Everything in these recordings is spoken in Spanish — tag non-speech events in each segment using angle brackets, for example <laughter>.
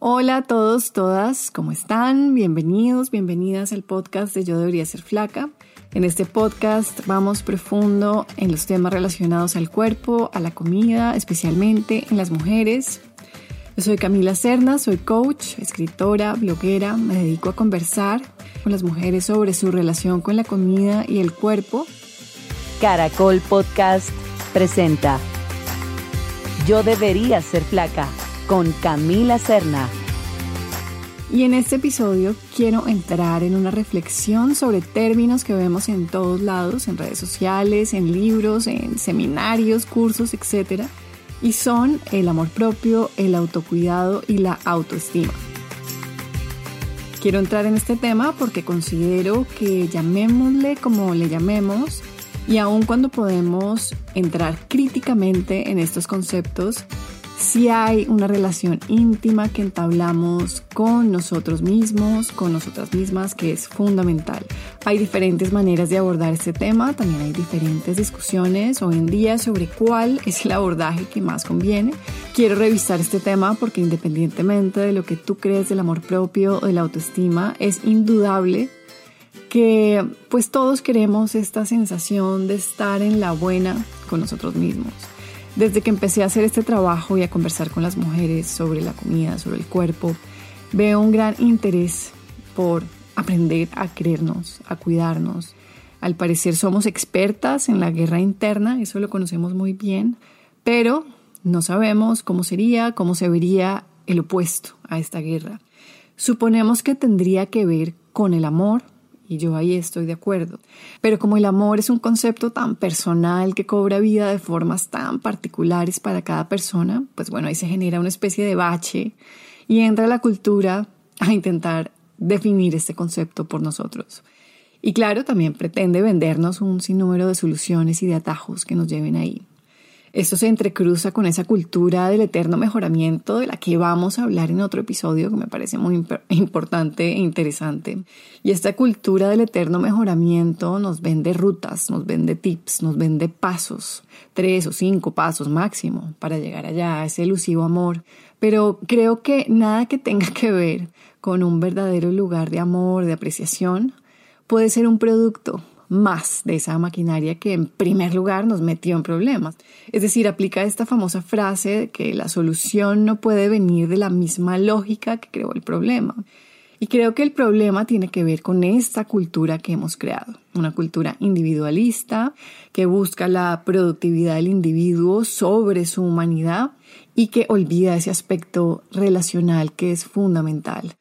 Hola a todos, todas, ¿cómo están? Bienvenidos, bienvenidas al podcast de Yo debería ser flaca. En este podcast vamos profundo en los temas relacionados al cuerpo, a la comida, especialmente en las mujeres. Yo soy Camila Cerna, soy coach, escritora, bloguera, me dedico a conversar con las mujeres sobre su relación con la comida y el cuerpo. Caracol Podcast presenta Yo debería ser flaca con Camila Serna. Y en este episodio quiero entrar en una reflexión sobre términos que vemos en todos lados, en redes sociales, en libros, en seminarios, cursos, etc. Y son el amor propio, el autocuidado y la autoestima. Quiero entrar en este tema porque considero que llamémosle como le llamemos, y aun cuando podemos entrar críticamente en estos conceptos, si hay una relación íntima que entablamos con nosotros mismos, con nosotras mismas, que es fundamental. Hay diferentes maneras de abordar este tema, también hay diferentes discusiones hoy en día sobre cuál es el abordaje que más conviene. Quiero revisar este tema porque independientemente de lo que tú crees del amor propio o de la autoestima, es indudable que pues todos queremos esta sensación de estar en la buena con nosotros mismos desde que empecé a hacer este trabajo y a conversar con las mujeres sobre la comida, sobre el cuerpo, veo un gran interés por aprender a creernos, a cuidarnos. Al parecer somos expertas en la guerra interna, eso lo conocemos muy bien, pero no sabemos cómo sería, cómo se vería el opuesto a esta guerra. Suponemos que tendría que ver con el amor, y yo ahí estoy de acuerdo. Pero como el amor es un concepto tan personal que cobra vida de formas tan particulares para cada persona, pues bueno, ahí se genera una especie de bache y entra la cultura a intentar definir este concepto por nosotros. Y claro, también pretende vendernos un sinnúmero de soluciones y de atajos que nos lleven ahí. Esto se entrecruza con esa cultura del eterno mejoramiento de la que vamos a hablar en otro episodio que me parece muy importante e interesante. Y esta cultura del eterno mejoramiento nos vende rutas, nos vende tips, nos vende pasos, tres o cinco pasos máximo para llegar allá a ese elusivo amor. Pero creo que nada que tenga que ver con un verdadero lugar de amor, de apreciación, puede ser un producto más de esa maquinaria que en primer lugar nos metió en problemas. Es decir, aplica esta famosa frase de que la solución no puede venir de la misma lógica que creó el problema. Y creo que el problema tiene que ver con esta cultura que hemos creado, una cultura individualista que busca la productividad del individuo sobre su humanidad y que olvida ese aspecto relacional que es fundamental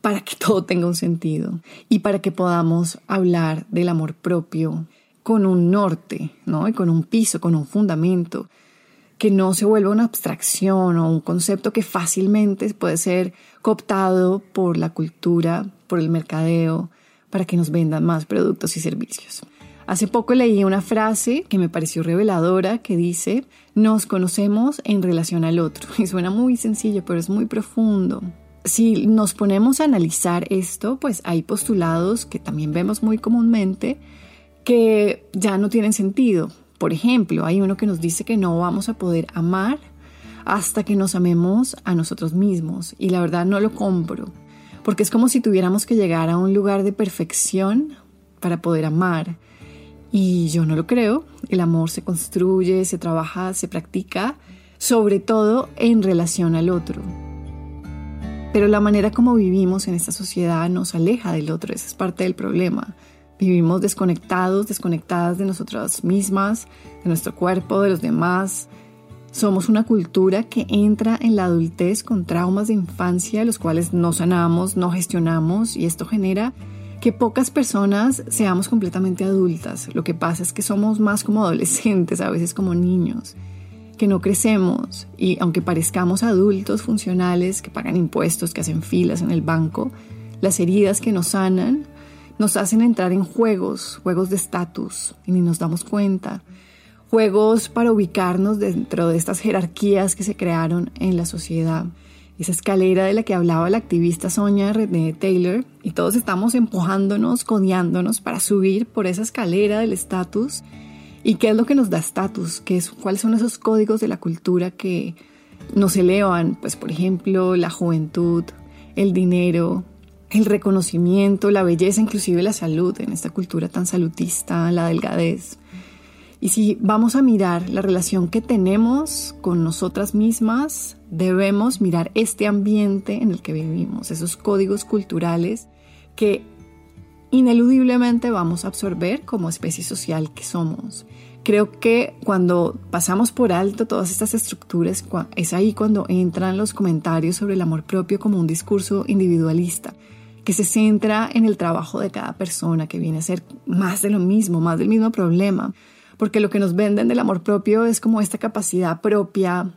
para que todo tenga un sentido y para que podamos hablar del amor propio con un norte, ¿no? Y con un piso, con un fundamento, que no se vuelva una abstracción o un concepto que fácilmente puede ser cooptado por la cultura, por el mercadeo, para que nos vendan más productos y servicios. Hace poco leí una frase que me pareció reveladora que dice, nos conocemos en relación al otro. <laughs> Y suena muy sencillo, pero es muy profundo si nos ponemos a analizar esto, pues hay postulados que también vemos muy comúnmente que ya no tienen sentido. Por ejemplo, hay uno que nos dice que no vamos a poder amar hasta que nos amemos a nosotros mismos. Y la verdad no lo compro, porque es como si tuviéramos que llegar a un lugar de perfección para poder amar. Y yo no lo creo. El amor se construye, se trabaja, se practica, sobre todo en relación al otro. Pero la manera como vivimos en esta sociedad nos aleja del otro, esa es parte del problema. Vivimos desconectados, desconectadas de nosotras mismas, de nuestro cuerpo, de los demás. Somos una cultura que entra en la adultez con traumas de infancia, los cuales no sanamos, no gestionamos, y esto genera que pocas personas seamos completamente adultas. Lo que pasa es que somos más como adolescentes, a veces como niños que no crecemos y aunque parezcamos adultos funcionales que pagan impuestos, que hacen filas en el banco, las heridas que nos sanan nos hacen entrar en juegos, juegos de estatus y ni nos damos cuenta, juegos para ubicarnos dentro de estas jerarquías que se crearon en la sociedad. Esa escalera de la que hablaba la activista Sonia René Taylor, y todos estamos empujándonos, codiándonos para subir por esa escalera del estatus ¿Y qué es lo que nos da estatus? ¿Cuáles son esos códigos de la cultura que nos elevan, pues por ejemplo, la juventud, el dinero, el reconocimiento, la belleza, inclusive la salud en esta cultura tan salutista, la delgadez. Y si vamos a mirar la relación que tenemos con nosotras mismas, debemos mirar este ambiente en el que vivimos, esos códigos culturales que ineludiblemente vamos a absorber como especie social que somos. Creo que cuando pasamos por alto todas estas estructuras, es ahí cuando entran los comentarios sobre el amor propio como un discurso individualista, que se centra en el trabajo de cada persona, que viene a ser más de lo mismo, más del mismo problema porque lo que nos venden del amor propio es como esta capacidad propia,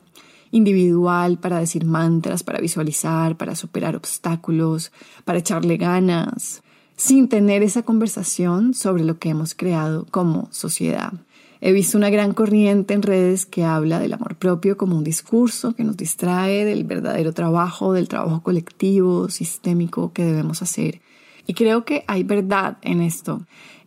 individual, para decir mantras, para visualizar, para superar obstáculos, para echarle ganas, sin tener esa conversación sobre lo que hemos creado como sociedad. He visto una gran corriente en redes que habla del amor propio como un discurso que nos distrae del verdadero trabajo, del trabajo colectivo, sistémico que debemos hacer. Y creo que hay verdad en esto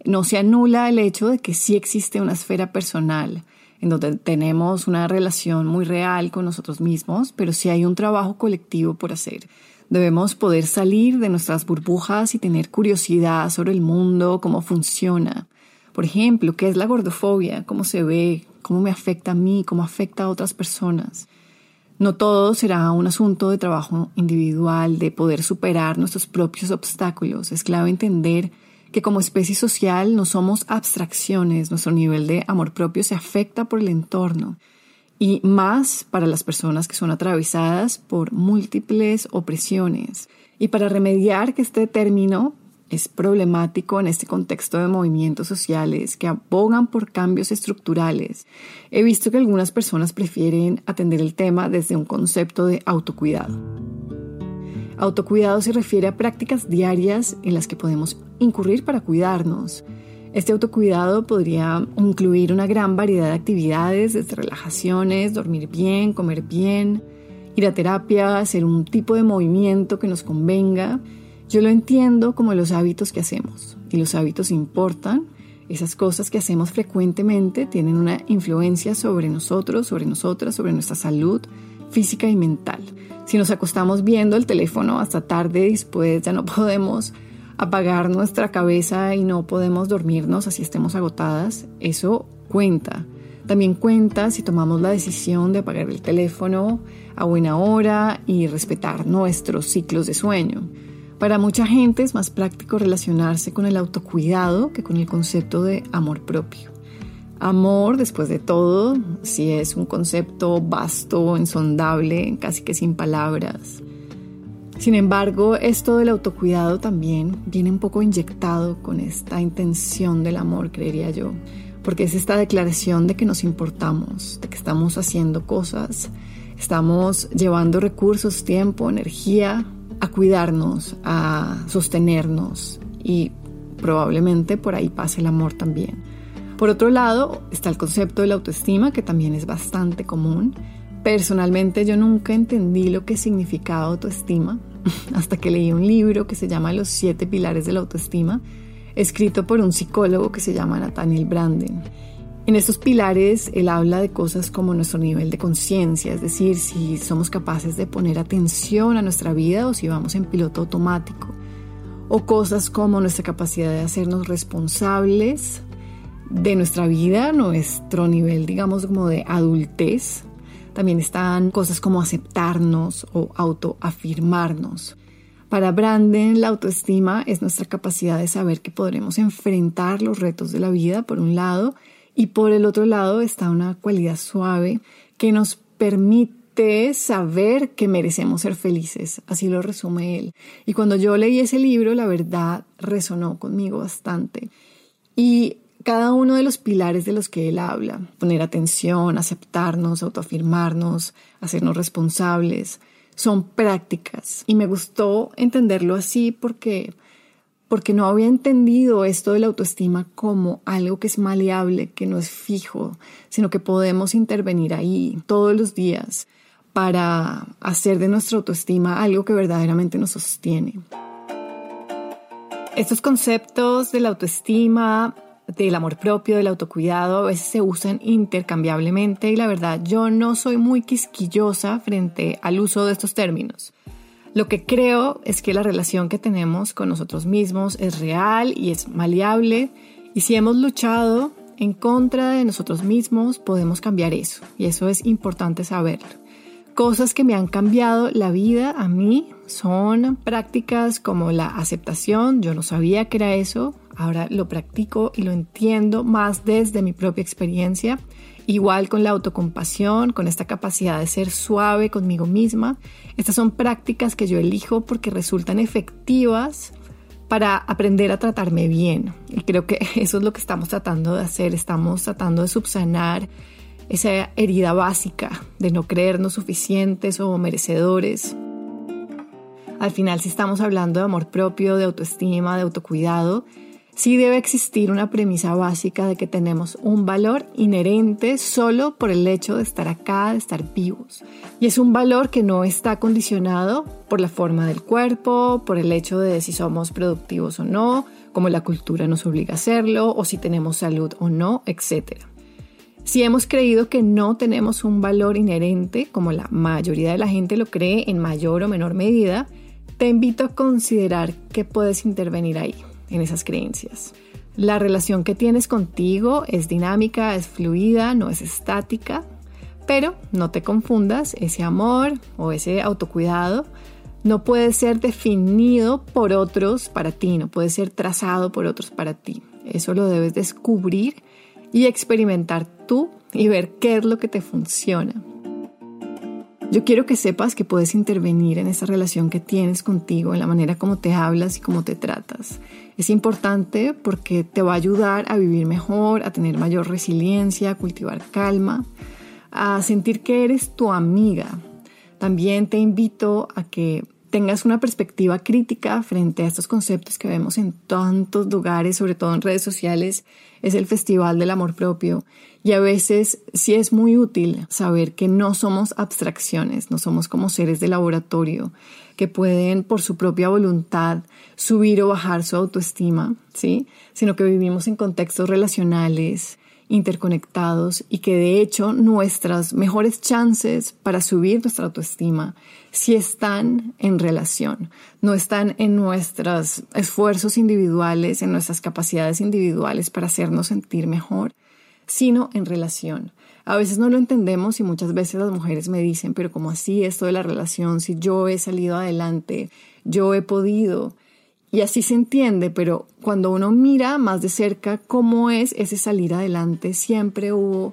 no se anula el hecho de que sí existe una esfera personal en donde tenemos una relación muy real con nosotros mismos, pero sí hay un trabajo colectivo por hacer. Debemos poder salir de nuestras burbujas y tener curiosidad sobre el mundo, cómo funciona. Por ejemplo, ¿qué es la gordofobia? ¿Cómo se ve? ¿Cómo me afecta a mí? ¿Cómo afecta a otras personas? No todo será un asunto de trabajo individual, de poder superar nuestros propios obstáculos. Es clave entender que como especie social no somos abstracciones, nuestro nivel de amor propio se afecta por el entorno y más para las personas que son atravesadas por múltiples opresiones. Y para remediar que este término es problemático en este contexto de movimientos sociales que abogan por cambios estructurales, he visto que algunas personas prefieren atender el tema desde un concepto de autocuidado. Autocuidado se refiere a prácticas diarias en las que podemos incurrir para cuidarnos. Este autocuidado podría incluir una gran variedad de actividades, desde relajaciones, dormir bien, comer bien, ir a terapia, hacer un tipo de movimiento que nos convenga. Yo lo entiendo como los hábitos que hacemos. Y los hábitos importan. Esas cosas que hacemos frecuentemente tienen una influencia sobre nosotros, sobre nosotras, sobre nuestra salud física y mental. Si nos acostamos viendo el teléfono hasta tarde, después ya no <laughs> podemos apagar nuestra cabeza y no podemos dormirnos así estemos agotadas, eso cuenta. También cuenta si tomamos la decisión de apagar el teléfono a buena hora y respetar nuestros ciclos de sueño. Para mucha gente es más práctico relacionarse con el autocuidado que con el concepto de amor propio. Amor, después de todo, si es un concepto vasto, insondable, casi que sin palabras. Sin embargo, esto del autocuidado también viene un poco inyectado con esta intención del amor, creería yo, porque es esta declaración de que nos importamos, de que estamos haciendo cosas, estamos llevando recursos, tiempo, energía a cuidarnos, a sostenernos y probablemente por ahí pase el amor también. Por otro lado, está el concepto de la autoestima, que también es bastante común. Personalmente yo nunca entendí lo que significaba autoestima <laughs> hasta que leí un libro que se llama Los siete pilares de la autoestima, escrito por un psicólogo que se llama Nathaniel Branden. En estos pilares él habla de cosas como nuestro nivel de conciencia, es decir, si somos capaces de poner atención a nuestra vida o si vamos en piloto automático, o cosas como nuestra capacidad de hacernos responsables de nuestra vida, nuestro nivel, digamos, como de adultez. También están cosas como aceptarnos o autoafirmarnos. Para Branden, la autoestima es nuestra capacidad de saber que podremos enfrentar los retos de la vida, por un lado, y por el otro lado está una cualidad suave que nos permite saber que merecemos ser felices. Así lo resume él. Y cuando yo leí ese libro, la verdad resonó conmigo bastante. Y cada uno de los pilares de los que él habla, poner atención, aceptarnos, autoafirmarnos, hacernos responsables, son prácticas. Y me gustó entenderlo así porque, porque no había entendido esto de la autoestima como algo que es maleable, que no es fijo, sino que podemos intervenir ahí todos los días para hacer de nuestra autoestima algo que verdaderamente nos sostiene. Estos conceptos de la autoestima del amor propio, del autocuidado, a veces se usan intercambiablemente y la verdad yo no soy muy quisquillosa frente al uso de estos términos. Lo que creo es que la relación que tenemos con nosotros mismos es real y es maleable y si hemos luchado en contra de nosotros mismos podemos cambiar eso y eso es importante saberlo. Cosas que me han cambiado la vida a mí son prácticas como la aceptación, yo no sabía que era eso, ahora lo practico y lo entiendo más desde mi propia experiencia. Igual con la autocompasión, con esta capacidad de ser suave conmigo misma. Estas son prácticas que yo elijo porque resultan efectivas para aprender a tratarme bien. Y creo que <laughs> eso es lo que estamos tratando de hacer. Estamos tratando de subsanar esa herida básica de no creernos suficientes o merecedores. Al final, si estamos hablando de amor propio, de autoestima, de autocuidado, sí debe existir una premisa básica de que tenemos un valor inherente solo por el hecho de estar acá, de estar vivos. Y es un valor que no está condicionado por la forma del cuerpo, por el hecho de si somos productivos o no, como la cultura nos obliga a hacerlo, o si tenemos salud o no, etc. Si hemos creído que no tenemos un valor inherente, como la mayoría de la gente lo cree en mayor o menor medida, te invito a considerar que puedes intervenir ahí en esas creencias. La relación que tienes contigo es dinámica, es fluida, no es estática, pero no te confundas, ese amor o ese autocuidado no puede ser definido por otros para ti, no puede ser trazado por otros para ti. Eso lo debes descubrir y experimentar tú y ver qué es lo que te funciona. Yo quiero que sepas que puedes intervenir en esa relación que tienes contigo, en la manera como te hablas y cómo te tratas. Es importante porque te va a ayudar a vivir mejor, a tener mayor resiliencia, a cultivar calma, a sentir que eres tu amiga. También te invito a que tengas una perspectiva crítica frente a estos conceptos que vemos en tantos lugares, sobre todo en redes sociales, es el Festival del Amor Propio. Y a veces sí es muy útil saber que no somos abstracciones, no somos como seres de laboratorio que pueden por su propia voluntad subir o bajar su autoestima, ¿sí? Sino que vivimos en contextos relacionales, interconectados y que de hecho nuestras mejores chances para subir nuestra autoestima si están en relación, no están en nuestros esfuerzos individuales, en nuestras capacidades individuales para hacernos sentir mejor, sino en relación. A veces no lo entendemos y muchas veces las mujeres me dicen, pero ¿cómo así esto de la relación? Si yo he salido adelante, yo he podido. Y así se entiende, pero cuando uno mira más de cerca cómo es ese salir adelante, siempre hubo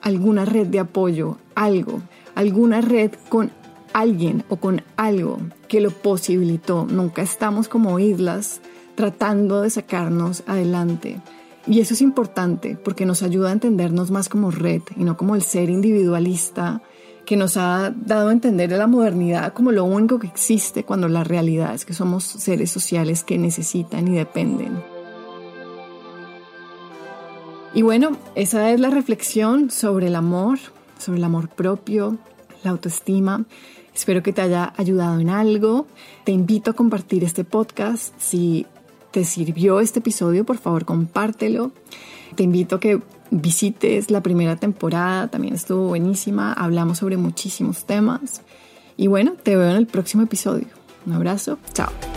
alguna red de apoyo, algo, alguna red con alguien o con algo que lo posibilitó. Nunca estamos como islas tratando de sacarnos adelante. Y eso es importante porque nos ayuda a entendernos más como red y no como el ser individualista que nos ha dado a entender la modernidad como lo único que existe cuando la realidad es que somos seres sociales que necesitan y dependen. Y bueno, esa es la reflexión sobre el amor, sobre el amor propio, la autoestima. Espero que te haya ayudado en algo. Te invito a compartir este podcast. Si te sirvió este episodio, por favor compártelo. Te invito a que visites la primera temporada, también estuvo buenísima, hablamos sobre muchísimos temas. Y bueno, te veo en el próximo episodio. Un abrazo, chao.